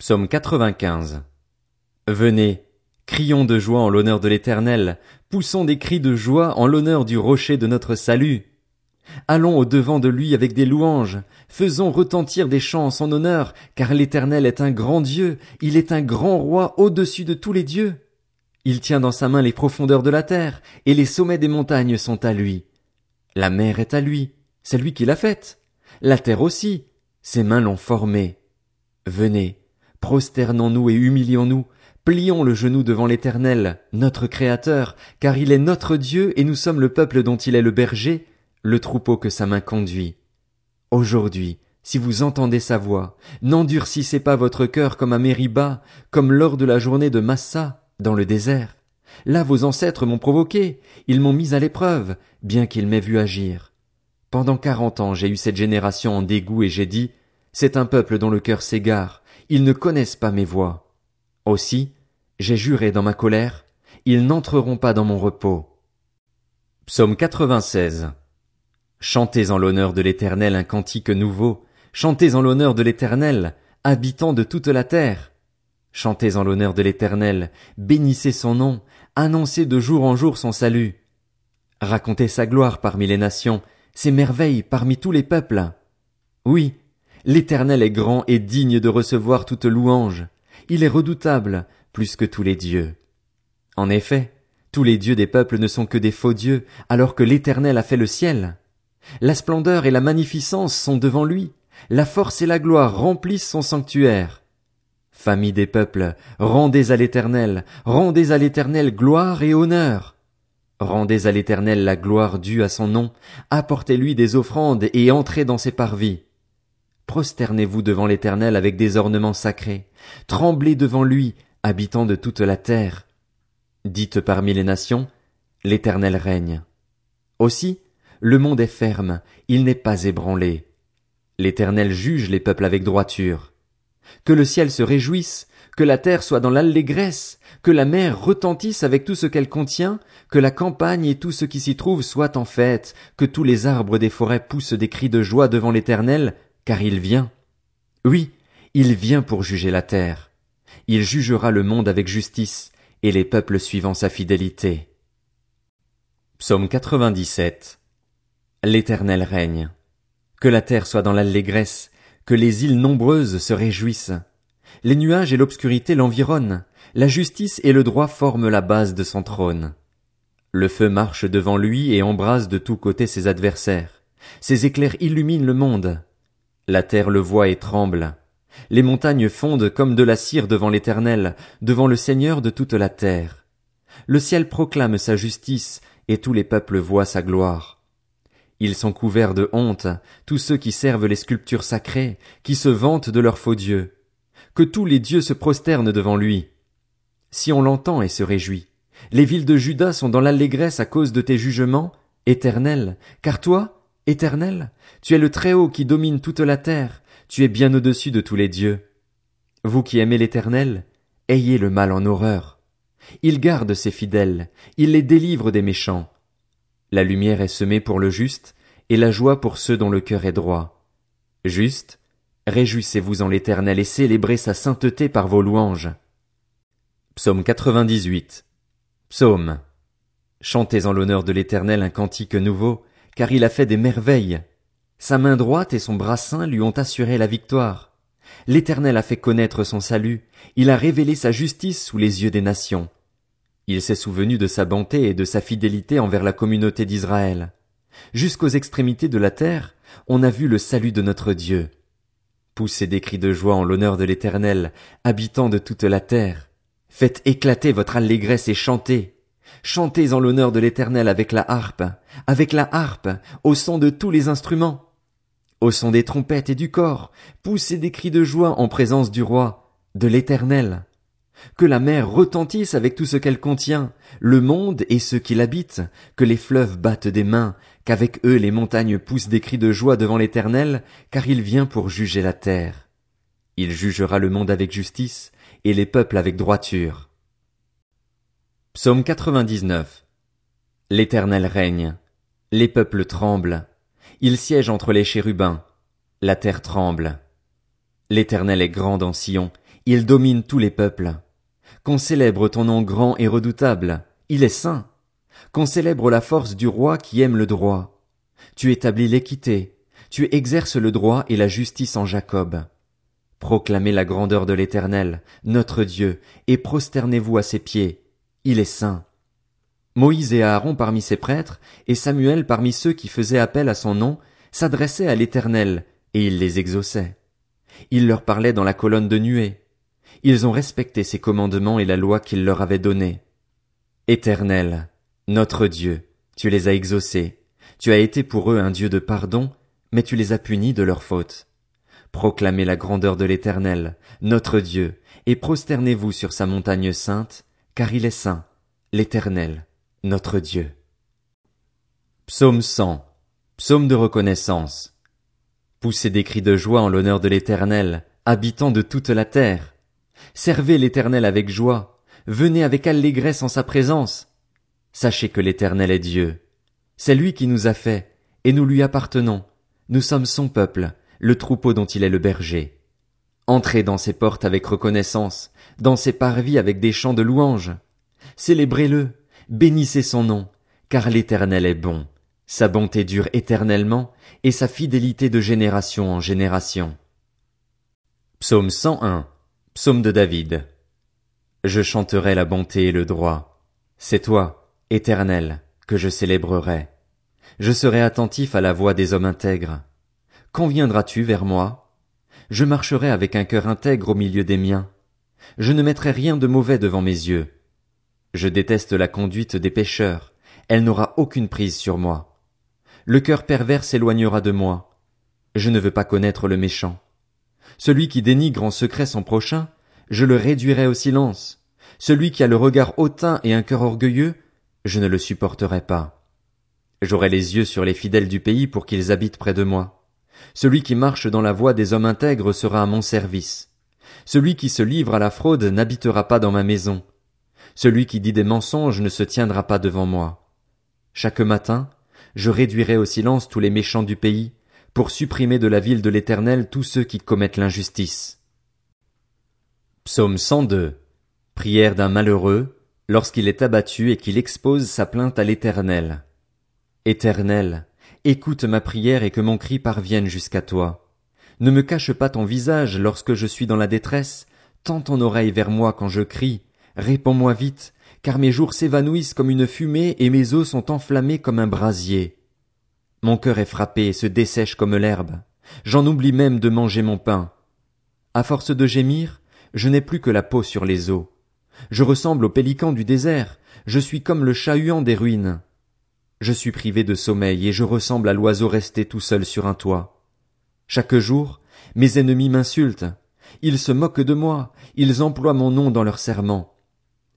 Psaume 95. Venez, crions de joie en l'honneur de l'Éternel, poussons des cris de joie en l'honneur du rocher de notre salut. Allons au devant de lui avec des louanges, faisons retentir des chants en son honneur, car l'Éternel est un grand Dieu, il est un grand roi au-dessus de tous les dieux. Il tient dans sa main les profondeurs de la terre, et les sommets des montagnes sont à lui. La mer est à lui, c'est lui qui l'a faite. La terre aussi, ses mains l'ont formée. Venez, prosternons-nous et humilions-nous, plions le genou devant l'Éternel, notre Créateur, car il est notre Dieu et nous sommes le peuple dont il est le berger, le troupeau que sa main conduit. Aujourd'hui, si vous entendez sa voix, n'endurcissez pas votre cœur comme à Mériba, comme lors de la journée de Massa, dans le désert. Là vos ancêtres m'ont provoqué, ils m'ont mis à l'épreuve, bien qu'ils m'aient vu agir. Pendant quarante ans j'ai eu cette génération en dégoût et j'ai dit, c'est un peuple dont le cœur s'égare, ils ne connaissent pas mes voies. Aussi, j'ai juré dans ma colère, ils n'entreront pas dans mon repos. Psaume 96. Chantez en l'honneur de l'Éternel un cantique nouveau, chantez en l'honneur de l'Éternel, habitants de toute la terre. Chantez en l'honneur de l'Éternel, bénissez son nom, annoncez de jour en jour son salut. Racontez sa gloire parmi les nations, ses merveilles parmi tous les peuples. Oui, l'Éternel est grand et digne de recevoir toute louange. Il est redoutable, plus que tous les dieux. En effet, tous les dieux des peuples ne sont que des faux dieux, alors que l'Éternel a fait le ciel. La splendeur et la magnificence sont devant lui, la force et la gloire remplissent son sanctuaire. Famille des peuples, rendez à l'Éternel, rendez à l'Éternel gloire et honneur. Rendez à l'Éternel la gloire due à son nom, apportez-lui des offrandes et entrez dans ses parvis. Prosternez-vous devant l'Éternel avec des ornements sacrés, tremblez devant lui, habitants de toute la terre. Dites parmi les nations, l'Éternel règne. Aussi, le monde est ferme, il n'est pas ébranlé. L'Éternel juge les peuples avec droiture. Que le ciel se réjouisse, que la terre soit dans l'allégresse, que la mer retentisse avec tout ce qu'elle contient, que la campagne et tout ce qui s'y trouve soient en fête, que tous les arbres des forêts poussent des cris de joie devant l'Éternel, car il vient. Oui, il vient pour juger la terre. Il jugera le monde avec justice, et les peuples suivant sa fidélité. Psaume 97. L'Éternel règne. Que la terre soit dans l'allégresse, que les îles nombreuses se réjouissent. Les nuages et l'obscurité l'environnent, la justice et le droit forment la base de son trône. Le feu marche devant lui et embrase de tous côtés ses adversaires. Ses éclairs illuminent le monde. La terre le voit et tremble. Les montagnes fondent comme de la cire devant l'Éternel, devant le Seigneur de toute la terre. Le ciel proclame sa justice, et tous les peuples voient sa gloire. Ils sont couverts de honte, tous ceux qui servent les sculptures sacrées, qui se vantent de leurs faux dieux. Que tous les dieux se prosternent devant lui. Si on l'entend et se réjouit. Les villes de Juda sont dans l'allégresse à cause de tes jugements, éternels, car toi, éternel, tu es le Très-Haut qui domine toute la terre, tu es bien au-dessus de tous les dieux. Vous qui aimez l'éternel, ayez le mal en horreur. Il garde ses fidèles, il les délivre des méchants. La lumière est semée pour le juste, et la joie pour ceux dont le cœur est droit. Juste, réjouissez-vous en l'Éternel et célébrez sa sainteté par vos louanges. Psaume 98. Psaume. Chantez en l'honneur de l'Éternel un cantique nouveau, car il a fait des merveilles. Sa main droite et son bras saint lui ont assuré la victoire. L'Éternel a fait connaître son salut, il a révélé sa justice sous les yeux des nations. Il s'est souvenu de sa bonté et de sa fidélité envers la communauté d'Israël. Jusqu'aux extrémités de la terre, on a vu le salut de notre Dieu. Poussez des cris de joie en l'honneur de l'Éternel, habitants de toute la terre. Faites éclater votre allégresse et chantez. Chantez en l'honneur de l'Éternel avec la harpe, avec la harpe, au son de tous les instruments. Au son des trompettes et du corps, poussez des cris de joie en présence du roi, de l'Éternel. Que la mer retentisse avec tout ce qu'elle contient, le monde et ceux qui l'habitent, que les fleuves battent des mains, qu'avec eux les montagnes poussent des cris de joie devant l'Éternel, car il vient pour juger la terre. Il jugera le monde avec justice, et les peuples avec droiture. Psaume 99. L'Éternel règne. Les peuples tremblent. Il siège entre les chérubins. La terre tremble. L'Éternel est grand dans Sion, Il domine tous les peuples. Qu'on célèbre ton nom grand et redoutable. Il est saint. Qu'on célèbre la force du roi qui aime le droit. Tu établis l'équité. Tu exerces le droit et la justice en Jacob. Proclamez la grandeur de l'Éternel, notre Dieu, et prosternez-vous à ses pieds. Il est saint. Moïse et Aaron parmi ses prêtres, et Samuel parmi ceux qui faisaient appel à son nom, s'adressaient à l'Éternel, et il les exauçait. Il leur parlait dans la colonne de nuée. Ils ont respecté ses commandements et la loi qu'il leur avait donnée. Éternel, notre Dieu, tu les as exaucés. Tu as été pour eux un Dieu de pardon, mais tu les as punis de leurs fautes. Proclamez la grandeur de l'Éternel, notre Dieu, et prosternez-vous sur sa montagne sainte, car il est saint, l'Éternel, notre Dieu. Psaume 100. Psaume de reconnaissance. Poussez des cris de joie en l'honneur de l'Éternel, habitant de toute la terre. Servez l'Éternel avec joie, venez avec allégresse en sa présence. Sachez que l'Éternel est Dieu. C'est lui qui nous a fait, et nous lui appartenons. Nous sommes son peuple, le troupeau dont il est le berger. Entrez dans ses portes avec reconnaissance, dans ses parvis avec des chants de louange. Célébrez-le, bénissez son nom, car l'Éternel est bon. Sa bonté dure éternellement, et sa fidélité de génération en génération. Psaume 101. Psaume de David. Je chanterai la bonté et le droit. C'est toi, Éternel, que je célébrerai. Je serai attentif à la voix des hommes intègres. Quand viendras-tu vers moi? Je marcherai avec un cœur intègre au milieu des miens. Je ne mettrai rien de mauvais devant mes yeux. Je déteste la conduite des pécheurs. Elle n'aura aucune prise sur moi. Le cœur pervers s'éloignera de moi. Je ne veux pas connaître le méchant. Celui qui dénigre en secret son prochain, je le réduirai au silence. Celui qui a le regard hautain et un cœur orgueilleux, je ne le supporterai pas. J'aurai les yeux sur les fidèles du pays pour qu'ils habitent près de moi. Celui qui marche dans la voie des hommes intègres sera à mon service. Celui qui se livre à la fraude n'habitera pas dans ma maison. Celui qui dit des mensonges ne se tiendra pas devant moi. Chaque matin, je réduirai au silence tous les méchants du pays, pour supprimer de la ville de l'Éternel tous ceux qui commettent l'injustice. Psaume 102. Prière d'un malheureux, lorsqu'il est abattu et qu'il expose sa plainte à l'Éternel. Éternel, Écoute ma prière et que mon cri parvienne jusqu'à toi. Ne me cache pas ton visage lorsque je suis dans la détresse, tends ton oreille vers moi quand je crie, réponds-moi vite, car mes jours s'évanouissent comme une fumée et mes os sont enflammés comme un brasier. Mon cœur est frappé et se dessèche comme l'herbe. J'en oublie même de manger mon pain. À force de gémir, je n'ai plus que la peau sur les os. Je ressemble au pélican du désert, je suis comme le chat-huant des ruines. Je suis privé de sommeil et je ressemble à l'oiseau resté tout seul sur un toit. Chaque jour, mes ennemis m'insultent. Ils se moquent de moi, ils emploient mon nom dans leurs serments.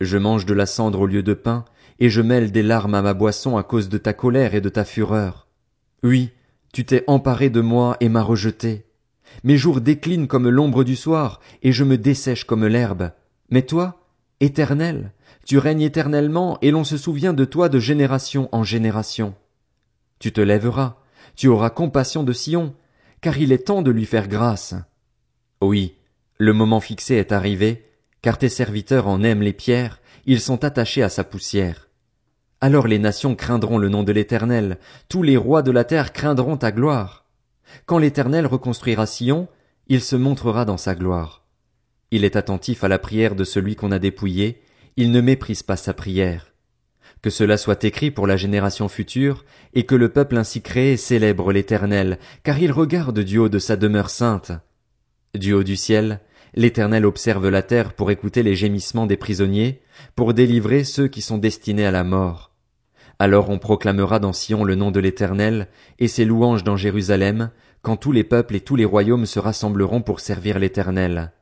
Je mange de la cendre au lieu de pain, et je mêle des larmes à ma boisson à cause de ta colère et de ta fureur. Oui, tu t'es emparé de moi et m'as rejeté. Mes jours déclinent comme l'ombre du soir, et je me dessèche comme l'herbe. Mais toi, éternel, tu règnes éternellement, et l'on se souvient de toi de génération en génération. Tu te lèveras, tu auras compassion de Sion, car il est temps de lui faire grâce. Oui, le moment fixé est arrivé, car tes serviteurs en aiment les pierres, ils sont attachés à sa poussière. Alors les nations craindront le nom de l'Éternel, tous les rois de la terre craindront ta gloire. Quand l'Éternel reconstruira Sion, il se montrera dans sa gloire. Il est attentif à la prière de celui qu'on a dépouillé, il ne méprise pas sa prière. Que cela soit écrit pour la génération future, et que le peuple ainsi créé célèbre l'Éternel, car il regarde du haut de sa demeure sainte. Du haut du ciel, l'Éternel observe la terre pour écouter les gémissements des prisonniers, pour délivrer ceux qui sont destinés à la mort. Alors on proclamera dans Sion le nom de l'Éternel, et ses louanges dans Jérusalem, quand tous les peuples et tous les royaumes se rassembleront pour servir l'Éternel.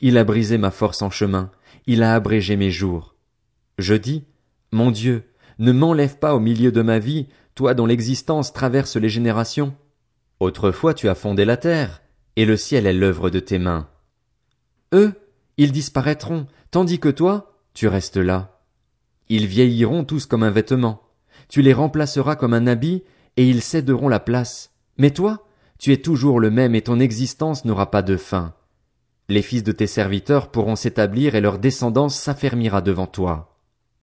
Il a brisé ma force en chemin, il a abrégé mes jours. Je dis, mon Dieu, ne m'enlève pas au milieu de ma vie, toi dont l'existence traverse les générations. Autrefois tu as fondé la terre, et le ciel est l'œuvre de tes mains. Eux, ils disparaîtront, tandis que toi, tu restes là. Ils vieilliront tous comme un vêtement. Tu les remplaceras comme un habit, et ils céderont la place. Mais toi, tu es toujours le même et ton existence n'aura pas de fin. Les fils de tes serviteurs pourront s'établir et leur descendance s'affermira devant toi.